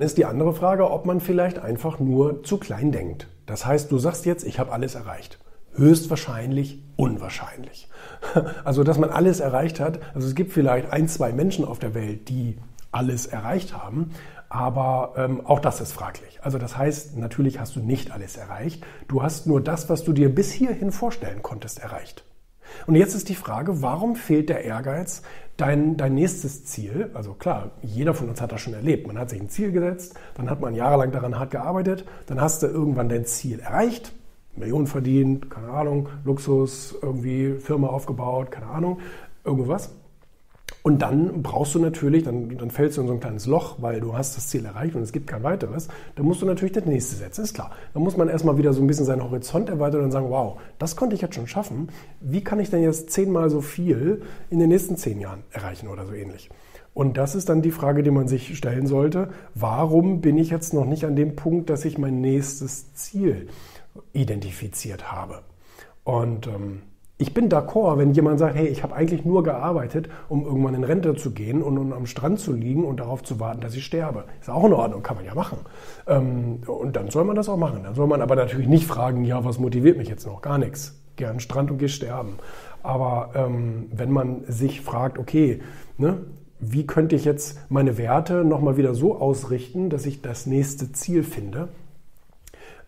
Ist die andere Frage, ob man vielleicht einfach nur zu klein denkt. Das heißt, du sagst jetzt, ich habe alles erreicht. Höchstwahrscheinlich unwahrscheinlich. Also, dass man alles erreicht hat. Also es gibt vielleicht ein, zwei Menschen auf der Welt, die alles erreicht haben. Aber ähm, auch das ist fraglich. Also das heißt, natürlich hast du nicht alles erreicht. Du hast nur das, was du dir bis hierhin vorstellen konntest, erreicht. Und jetzt ist die Frage, warum fehlt der Ehrgeiz, dein, dein nächstes Ziel, also klar, jeder von uns hat das schon erlebt, man hat sich ein Ziel gesetzt, dann hat man jahrelang daran hart gearbeitet, dann hast du irgendwann dein Ziel erreicht, Millionen verdient, keine Ahnung, Luxus, irgendwie Firma aufgebaut, keine Ahnung, irgendwas. Und dann brauchst du natürlich, dann, dann fällst du in so ein kleines Loch, weil du hast das Ziel erreicht und es gibt kein weiteres. Dann musst du natürlich das nächste setzen, ist klar. Dann muss man erstmal wieder so ein bisschen seinen Horizont erweitern und sagen, wow, das konnte ich jetzt schon schaffen. Wie kann ich denn jetzt zehnmal so viel in den nächsten zehn Jahren erreichen oder so ähnlich? Und das ist dann die Frage, die man sich stellen sollte. Warum bin ich jetzt noch nicht an dem Punkt, dass ich mein nächstes Ziel identifiziert habe? Und ähm, ich bin d'accord, wenn jemand sagt, hey, ich habe eigentlich nur gearbeitet, um irgendwann in Rente zu gehen und, und, am Strand zu liegen und darauf zu warten, dass ich sterbe. Ist auch in Ordnung, kann man ja machen. Ähm, und dann soll man das auch machen. Dann soll man aber natürlich nicht fragen, ja, was motiviert mich jetzt noch? Gar nichts. Gern Strand und geh sterben. Aber ähm, wenn man sich fragt, okay, ne, wie könnte ich jetzt meine Werte nochmal wieder so ausrichten, dass ich das nächste Ziel finde,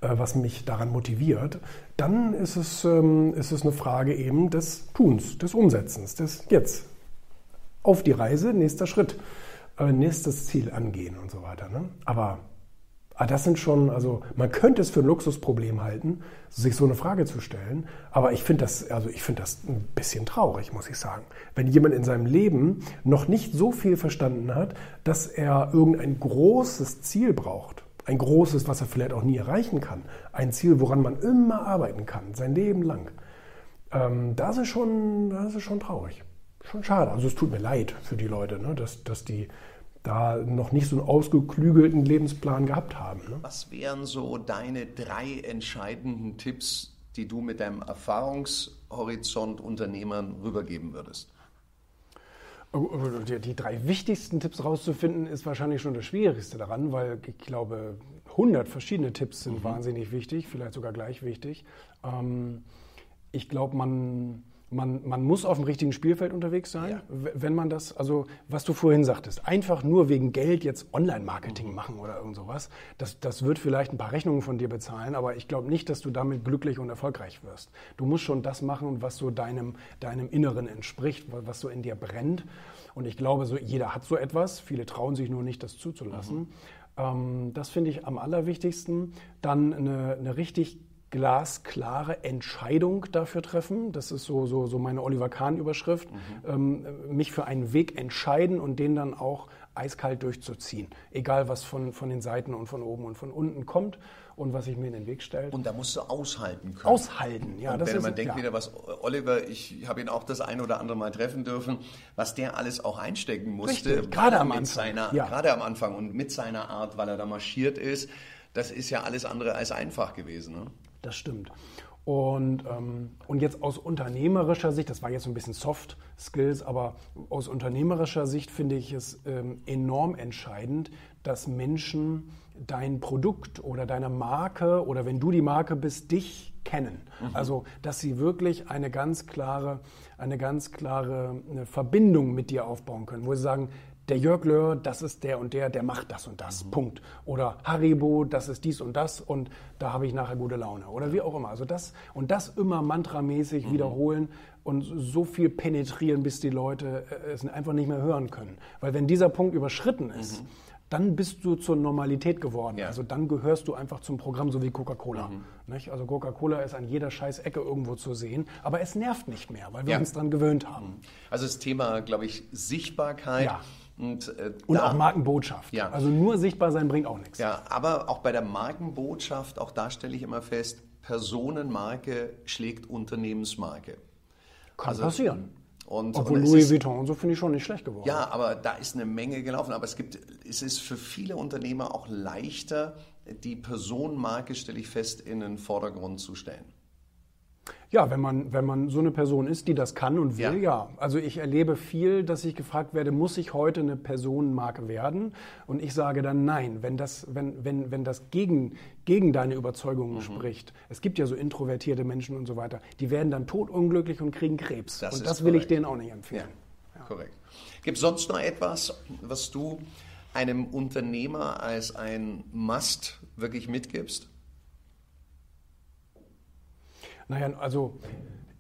was mich daran motiviert, dann ist es, ähm, ist es eine Frage eben des Tuns, des Umsetzens, des Jetzt. Auf die Reise, nächster Schritt, äh, nächstes Ziel angehen und so weiter. Ne? Aber ah, das sind schon, also man könnte es für ein Luxusproblem halten, sich so eine Frage zu stellen. Aber ich finde das, also ich finde das ein bisschen traurig, muss ich sagen. Wenn jemand in seinem Leben noch nicht so viel verstanden hat, dass er irgendein großes Ziel braucht ein großes, was er vielleicht auch nie erreichen kann. Ein Ziel, woran man immer arbeiten kann, sein Leben lang. Ähm, das, ist schon, das ist schon traurig. Schon schade. Also es tut mir leid für die Leute, ne, dass, dass die da noch nicht so einen ausgeklügelten Lebensplan gehabt haben. Ne? Was wären so deine drei entscheidenden Tipps, die du mit deinem Erfahrungshorizont Unternehmern rübergeben würdest? Die, die drei wichtigsten Tipps rauszufinden, ist wahrscheinlich schon das Schwierigste daran, weil ich glaube, 100 verschiedene Tipps sind mhm. wahnsinnig wichtig, vielleicht sogar gleich wichtig. Ähm, ich glaube, man man, man muss auf dem richtigen Spielfeld unterwegs sein, ja. wenn man das, also was du vorhin sagtest, einfach nur wegen Geld jetzt Online-Marketing mhm. machen oder irgend sowas, das, das wird vielleicht ein paar Rechnungen von dir bezahlen, aber ich glaube nicht, dass du damit glücklich und erfolgreich wirst. Du musst schon das machen, was so deinem, deinem Inneren entspricht, was so in dir brennt. Und ich glaube, so, jeder hat so etwas, viele trauen sich nur nicht, das zuzulassen. Mhm. Ähm, das finde ich am allerwichtigsten. Dann eine, eine richtig glasklare Entscheidung dafür treffen. Das ist so, so, so meine Oliver Kahn-Überschrift. Mhm. Ähm, mich für einen Weg entscheiden und den dann auch eiskalt durchzuziehen. Egal, was von, von den Seiten und von oben und von unten kommt und was sich mir in den Weg stellt. Und da musst du aushalten können. Aushalten, ja. Und das wenn ist, man denkt ja. wieder, was Oliver, ich habe ihn auch das ein oder andere Mal treffen dürfen, was der alles auch einstecken musste. Richtig, gerade am Anfang. Seiner, ja. Gerade am Anfang und mit seiner Art, weil er da marschiert ist. Das ist ja alles andere als einfach gewesen. Ne? Das stimmt. Und, ähm, und jetzt aus unternehmerischer Sicht, das war jetzt so ein bisschen Soft Skills, aber aus unternehmerischer Sicht finde ich es ähm, enorm entscheidend, dass Menschen dein Produkt oder deine Marke oder wenn du die Marke bist, dich kennen. Mhm. Also, dass sie wirklich eine ganz klare, eine ganz klare eine Verbindung mit dir aufbauen können, wo sie sagen, der Jörg Löhr, das ist der und der, der macht das und das. Mhm. Punkt. Oder Haribo, das ist dies und das und da habe ich nachher gute Laune. Oder wie auch immer. Also das und das immer mantramäßig mhm. wiederholen und so viel penetrieren, bis die Leute äh, es einfach nicht mehr hören können. Weil wenn dieser Punkt überschritten ist, mhm. dann bist du zur Normalität geworden. Ja. Also dann gehörst du einfach zum Programm, so wie Coca-Cola. Mhm. Also Coca-Cola ist an jeder scheiß Ecke irgendwo zu sehen, aber es nervt nicht mehr, weil wir ja. uns daran gewöhnt haben. Mhm. Also das Thema, glaube ich, Sichtbarkeit. Ja und, äh, und da, auch Markenbotschaft. Ja. Also nur sichtbar sein bringt auch nichts. Ja, aber auch bei der Markenbotschaft, auch da stelle ich immer fest, Personenmarke schlägt Unternehmensmarke. Kann also, passieren. Und, Obwohl und Louis Vuitton und so finde ich schon nicht schlecht geworden. Ja, aber da ist eine Menge gelaufen. Aber es gibt, es ist für viele Unternehmer auch leichter, die Personenmarke, stelle ich fest, in den Vordergrund zu stellen. Ja, wenn man, wenn man so eine Person ist, die das kann und will, ja. ja. Also ich erlebe viel, dass ich gefragt werde, muss ich heute eine Personenmarke werden? Und ich sage dann nein, wenn das, wenn, wenn, wenn das gegen, gegen deine Überzeugungen mhm. spricht. Es gibt ja so introvertierte Menschen und so weiter, die werden dann totunglücklich und kriegen Krebs. Das und das will ich denen auch nicht empfehlen. Ja, ja. Korrekt. Gibt es sonst noch etwas, was du einem Unternehmer als ein Must wirklich mitgibst? Naja, also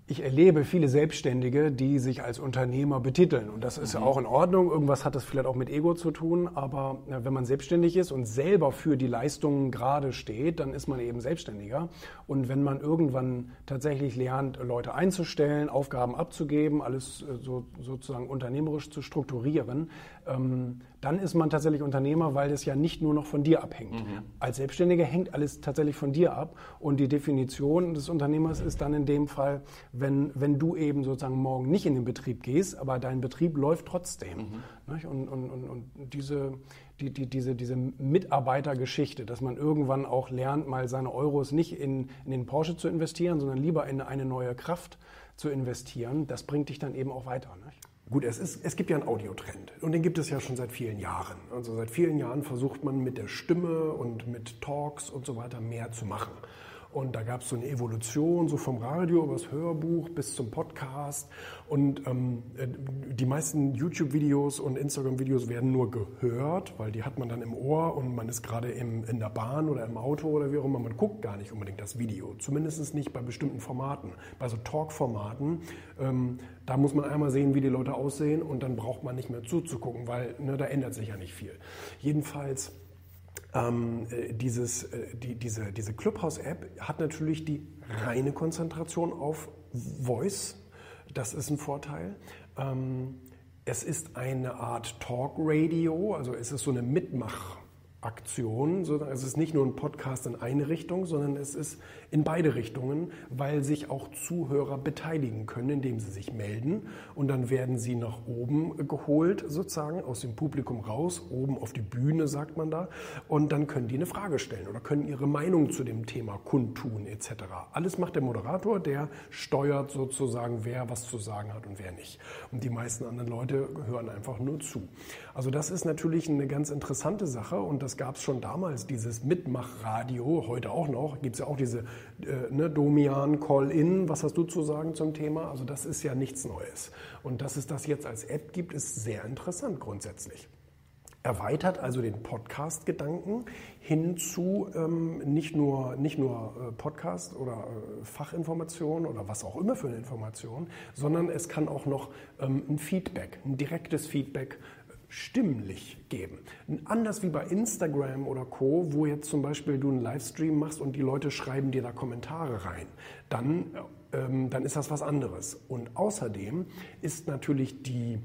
ich erlebe viele Selbstständige, die sich als Unternehmer betiteln. Und das ist mhm. auch in Ordnung. Irgendwas hat das vielleicht auch mit Ego zu tun. Aber wenn man selbstständig ist und selber für die Leistungen gerade steht, dann ist man eben Selbstständiger. Und wenn man irgendwann tatsächlich lernt, Leute einzustellen, Aufgaben abzugeben, alles äh, so, sozusagen unternehmerisch zu strukturieren, ähm, dann ist man tatsächlich Unternehmer, weil das ja nicht nur noch von dir abhängt. Mhm. Als Selbstständiger hängt alles tatsächlich von dir ab und die Definition des Unternehmers ist dann in dem Fall, wenn, wenn du eben sozusagen morgen nicht in den Betrieb gehst, aber dein Betrieb läuft trotzdem. Mhm. Und, und, und, und diese, die, die, diese, diese Mitarbeitergeschichte, dass man irgendwann auch lernt, mal seine Euros nicht in, in den Porsche zu investieren, sondern lieber in eine neue Kraft zu investieren, das bringt dich dann eben auch weiter. Nicht? Gut, es, ist, es gibt ja einen Audiotrend und den gibt es ja schon seit vielen Jahren. Also seit vielen Jahren versucht man mit der Stimme und mit Talks und so weiter mehr zu machen. Und da gab es so eine Evolution, so vom Radio übers Hörbuch bis zum Podcast. Und ähm, äh, die meisten YouTube-Videos und Instagram-Videos werden nur gehört, weil die hat man dann im Ohr und man ist gerade in der Bahn oder im Auto oder wie auch immer. Man guckt gar nicht unbedingt das Video. Zumindest nicht bei bestimmten Formaten. Bei so Talk-Formaten, ähm, da muss man einmal sehen, wie die Leute aussehen und dann braucht man nicht mehr zuzugucken, weil ne, da ändert sich ja nicht viel. Jedenfalls ähm, äh, dieses, äh, die, diese, diese Clubhouse-App hat natürlich die reine Konzentration auf Voice. Das ist ein Vorteil. Ähm, es ist eine Art Talk-Radio, also es ist so eine Mitmach- Aktion. Es ist nicht nur ein Podcast in eine Richtung, sondern es ist in beide Richtungen, weil sich auch Zuhörer beteiligen können, indem sie sich melden. Und dann werden sie nach oben geholt, sozusagen, aus dem Publikum raus, oben auf die Bühne, sagt man da. Und dann können die eine Frage stellen oder können ihre Meinung zu dem Thema kundtun, etc. Alles macht der Moderator, der steuert sozusagen, wer was zu sagen hat und wer nicht. Und die meisten anderen Leute hören einfach nur zu. Also das ist natürlich eine ganz interessante Sache und das das gab es schon damals, dieses Mitmachradio, heute auch noch, gibt es ja auch diese äh, ne, Domian Call-In, was hast du zu sagen zum Thema? Also das ist ja nichts Neues. Und dass es das jetzt als App gibt, ist sehr interessant grundsätzlich erweitert also den Podcast-Gedanken hin zu ähm, nicht nur, nicht nur äh, Podcast oder äh, Fachinformation oder was auch immer für eine Information, sondern es kann auch noch ähm, ein Feedback, ein direktes Feedback stimmlich geben. Anders wie bei Instagram oder Co., wo jetzt zum Beispiel du einen Livestream machst und die Leute schreiben dir da Kommentare rein, dann, ähm, dann ist das was anderes. Und außerdem ist natürlich die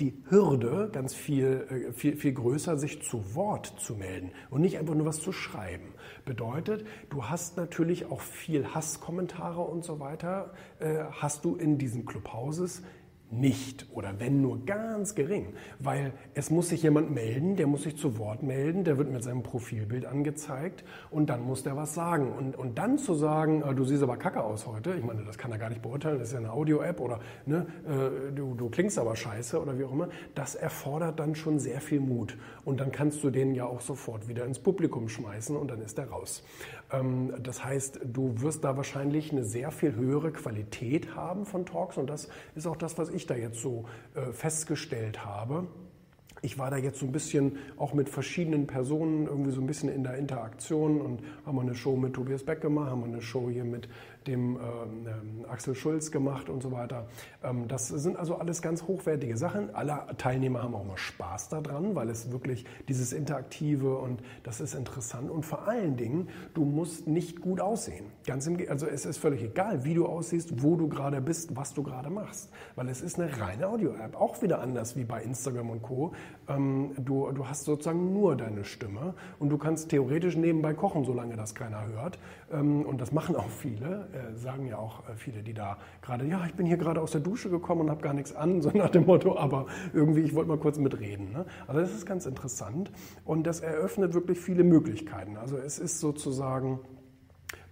die Hürde ganz viel, äh, viel, viel größer, sich zu Wort zu melden und nicht einfach nur was zu schreiben. Bedeutet, du hast natürlich auch viel Hasskommentare und so weiter, äh, hast du in diesen Clubhouses nicht oder wenn nur ganz gering, weil es muss sich jemand melden, der muss sich zu Wort melden, der wird mit seinem Profilbild angezeigt und dann muss der was sagen. Und, und dann zu sagen, äh, du siehst aber kacke aus heute, ich meine, das kann er gar nicht beurteilen, das ist ja eine Audio-App oder ne, äh, du, du klingst aber scheiße oder wie auch immer, das erfordert dann schon sehr viel Mut. Und dann kannst du den ja auch sofort wieder ins Publikum schmeißen und dann ist er raus. Ähm, das heißt, du wirst da wahrscheinlich eine sehr viel höhere Qualität haben von Talks und das ist auch das, was ich da jetzt so äh, festgestellt habe. Ich war da jetzt so ein bisschen auch mit verschiedenen Personen irgendwie so ein bisschen in der Interaktion und haben eine Show mit Tobias Beck gemacht, haben eine Show hier mit dem ähm, Axel Schulz gemacht und so weiter. Ähm, das sind also alles ganz hochwertige Sachen. Alle Teilnehmer haben auch mal Spaß daran, weil es wirklich dieses Interaktive und das ist interessant. Und vor allen Dingen, du musst nicht gut aussehen. Ganz im, also es ist völlig egal, wie du aussiehst, wo du gerade bist, was du gerade machst. Weil es ist eine reine Audio-App. Auch wieder anders wie bei Instagram und Co. Ähm, du, du hast sozusagen nur deine Stimme und du kannst theoretisch nebenbei kochen, solange das keiner hört. Ähm, und das machen auch viele äh, sagen ja auch äh, viele, die da gerade, ja, ich bin hier gerade aus der Dusche gekommen und habe gar nichts an, so nach dem Motto, aber irgendwie, ich wollte mal kurz mitreden. Ne? Also das ist ganz interessant und das eröffnet wirklich viele Möglichkeiten. Also es ist sozusagen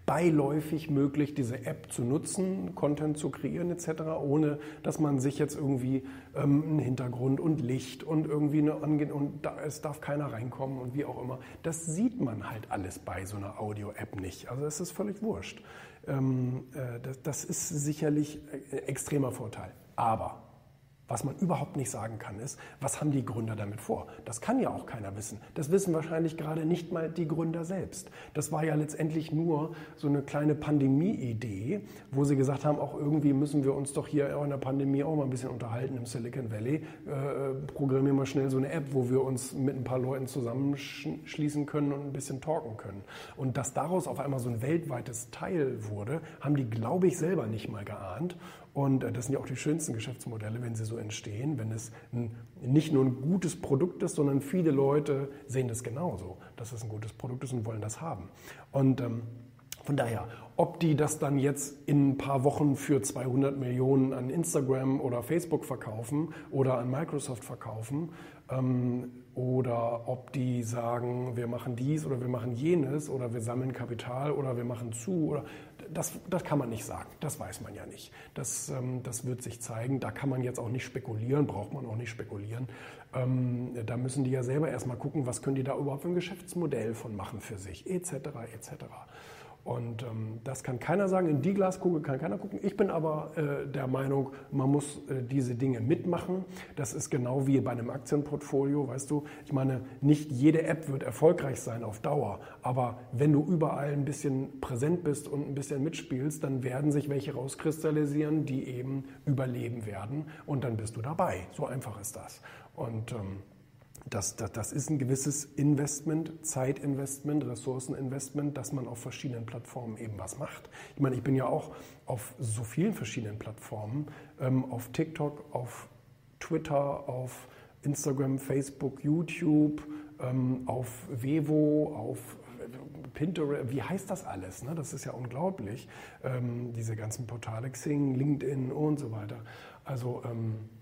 beiläufig möglich, diese App zu nutzen, Content zu kreieren etc., ohne dass man sich jetzt irgendwie ähm, einen Hintergrund und Licht und irgendwie eine Ange und da, es darf keiner reinkommen und wie auch immer. Das sieht man halt alles bei so einer Audio-App nicht. Also es ist völlig wurscht. Ähm, äh, das, ist sicherlich ein extremer Vorteil. Aber was man überhaupt nicht sagen kann, ist, was haben die Gründer damit vor? Das kann ja auch keiner wissen. Das wissen wahrscheinlich gerade nicht mal die Gründer selbst. Das war ja letztendlich nur so eine kleine Pandemie-Idee, wo sie gesagt haben, auch irgendwie müssen wir uns doch hier in der Pandemie auch mal ein bisschen unterhalten im Silicon Valley. Äh, programmieren wir schnell so eine App, wo wir uns mit ein paar Leuten zusammenschließen können und ein bisschen talken können. Und dass daraus auf einmal so ein weltweites Teil wurde, haben die, glaube ich, selber nicht mal geahnt. Und äh, das sind ja auch die schönsten Geschäftsmodelle, wenn sie so entstehen, wenn es nicht nur ein gutes Produkt ist, sondern viele Leute sehen das genauso, dass es ein gutes Produkt ist und wollen das haben. Und ähm, von daher, ob die das dann jetzt in ein paar Wochen für 200 Millionen an Instagram oder Facebook verkaufen oder an Microsoft verkaufen, ähm, oder ob die sagen, wir machen dies oder wir machen jenes oder wir sammeln Kapital oder wir machen zu. Oder das, das kann man nicht sagen, das weiß man ja nicht. Das, ähm, das wird sich zeigen. Da kann man jetzt auch nicht spekulieren, braucht man auch nicht spekulieren. Ähm, da müssen die ja selber erstmal gucken, was können die da überhaupt für ein Geschäftsmodell von machen für sich, etc. etc. Und ähm, das kann keiner sagen, in die Glaskugel kann keiner gucken. Ich bin aber äh, der Meinung, man muss äh, diese Dinge mitmachen. Das ist genau wie bei einem Aktienportfolio, weißt du. Ich meine, nicht jede App wird erfolgreich sein auf Dauer, aber wenn du überall ein bisschen präsent bist und ein bisschen mitspielst, dann werden sich welche rauskristallisieren, die eben überleben werden und dann bist du dabei. So einfach ist das. Und ähm, das, das, das ist ein gewisses Investment, Zeitinvestment, Ressourceninvestment, dass man auf verschiedenen Plattformen eben was macht. Ich meine, ich bin ja auch auf so vielen verschiedenen Plattformen, ähm, auf TikTok, auf Twitter, auf Instagram, Facebook, YouTube, ähm, auf Vevo, auf Pinterest, wie heißt das alles? Ne? Das ist ja unglaublich. Ähm, diese ganzen Portale, Xing, LinkedIn und so weiter. Also ähm, äh,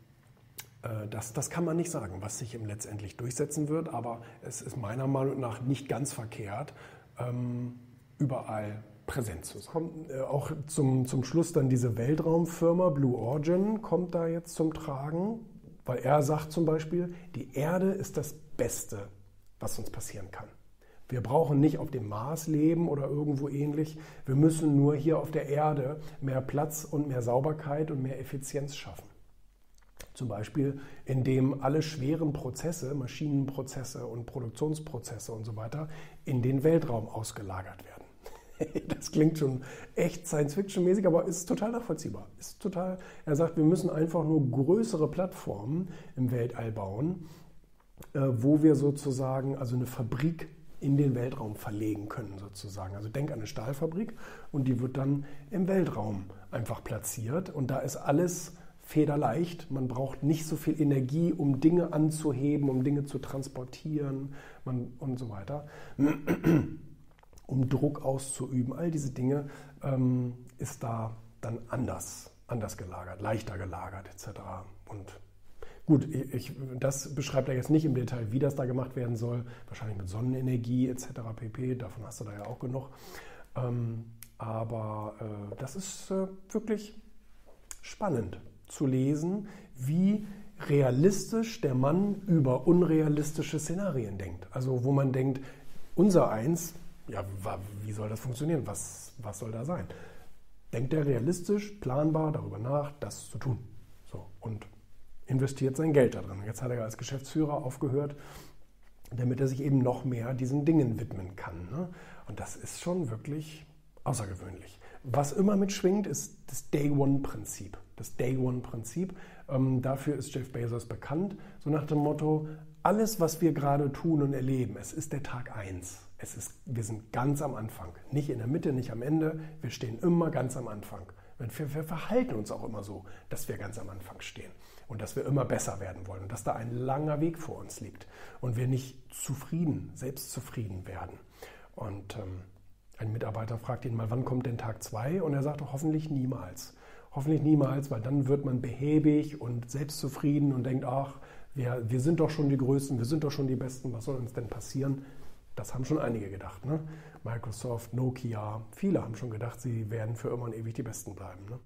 das, das kann man nicht sagen, was sich letztendlich durchsetzen wird, aber es ist meiner Meinung nach nicht ganz verkehrt, ähm, überall präsent zu sein. Kommt äh, auch zum, zum Schluss dann diese Weltraumfirma Blue Origin kommt da jetzt zum Tragen, weil er sagt zum Beispiel, die Erde ist das Beste, was uns passieren kann. Wir brauchen nicht auf dem Mars leben oder irgendwo ähnlich. Wir müssen nur hier auf der Erde mehr Platz und mehr Sauberkeit und mehr Effizienz schaffen. Zum Beispiel, indem alle schweren Prozesse, Maschinenprozesse und Produktionsprozesse und so weiter in den Weltraum ausgelagert werden. Das klingt schon echt Science-Fiction-mäßig, aber ist total nachvollziehbar. Ist total, er sagt, wir müssen einfach nur größere Plattformen im Weltall bauen, äh, wo wir sozusagen also eine Fabrik in den Weltraum verlegen können, sozusagen. Also denk an eine Stahlfabrik und die wird dann im Weltraum einfach platziert und da ist alles federleicht. Man braucht nicht so viel Energie, um Dinge anzuheben, um Dinge zu transportieren man, und so weiter. um Druck auszuüben. All diese Dinge ähm, ist da dann anders, anders gelagert, leichter gelagert etc. Und gut, ich, das beschreibt er jetzt nicht im Detail, wie das da gemacht werden soll. Wahrscheinlich mit Sonnenenergie etc. pp. Davon hast du da ja auch genug. Ähm, aber äh, das ist äh, wirklich spannend zu lesen, wie realistisch der Mann über unrealistische Szenarien denkt. Also wo man denkt, unser Eins, ja, wie soll das funktionieren? Was, was soll da sein? Denkt er realistisch, planbar darüber nach, das zu tun. So, und investiert sein Geld da drin. Jetzt hat er als Geschäftsführer aufgehört, damit er sich eben noch mehr diesen Dingen widmen kann. Ne? Und das ist schon wirklich außergewöhnlich. Was immer mitschwingt, ist das Day-One-Prinzip. Das Day-One-Prinzip. Ähm, dafür ist Jeff Bezos bekannt, so nach dem Motto, alles, was wir gerade tun und erleben, es ist der Tag 1. Es ist, wir sind ganz am Anfang. Nicht in der Mitte, nicht am Ende. Wir stehen immer ganz am Anfang. Wir, wir verhalten uns auch immer so, dass wir ganz am Anfang stehen und dass wir immer besser werden wollen und dass da ein langer Weg vor uns liegt und wir nicht zufrieden, selbstzufrieden werden. Und ähm, ein Mitarbeiter fragt ihn mal, wann kommt denn Tag 2? Und er sagt, hoffentlich niemals. Hoffentlich niemals, weil dann wird man behäbig und selbstzufrieden und denkt, ach, wir, wir sind doch schon die Größten, wir sind doch schon die Besten, was soll uns denn passieren? Das haben schon einige gedacht. Ne? Microsoft, Nokia, viele haben schon gedacht, sie werden für immer und ewig die Besten bleiben. Ne?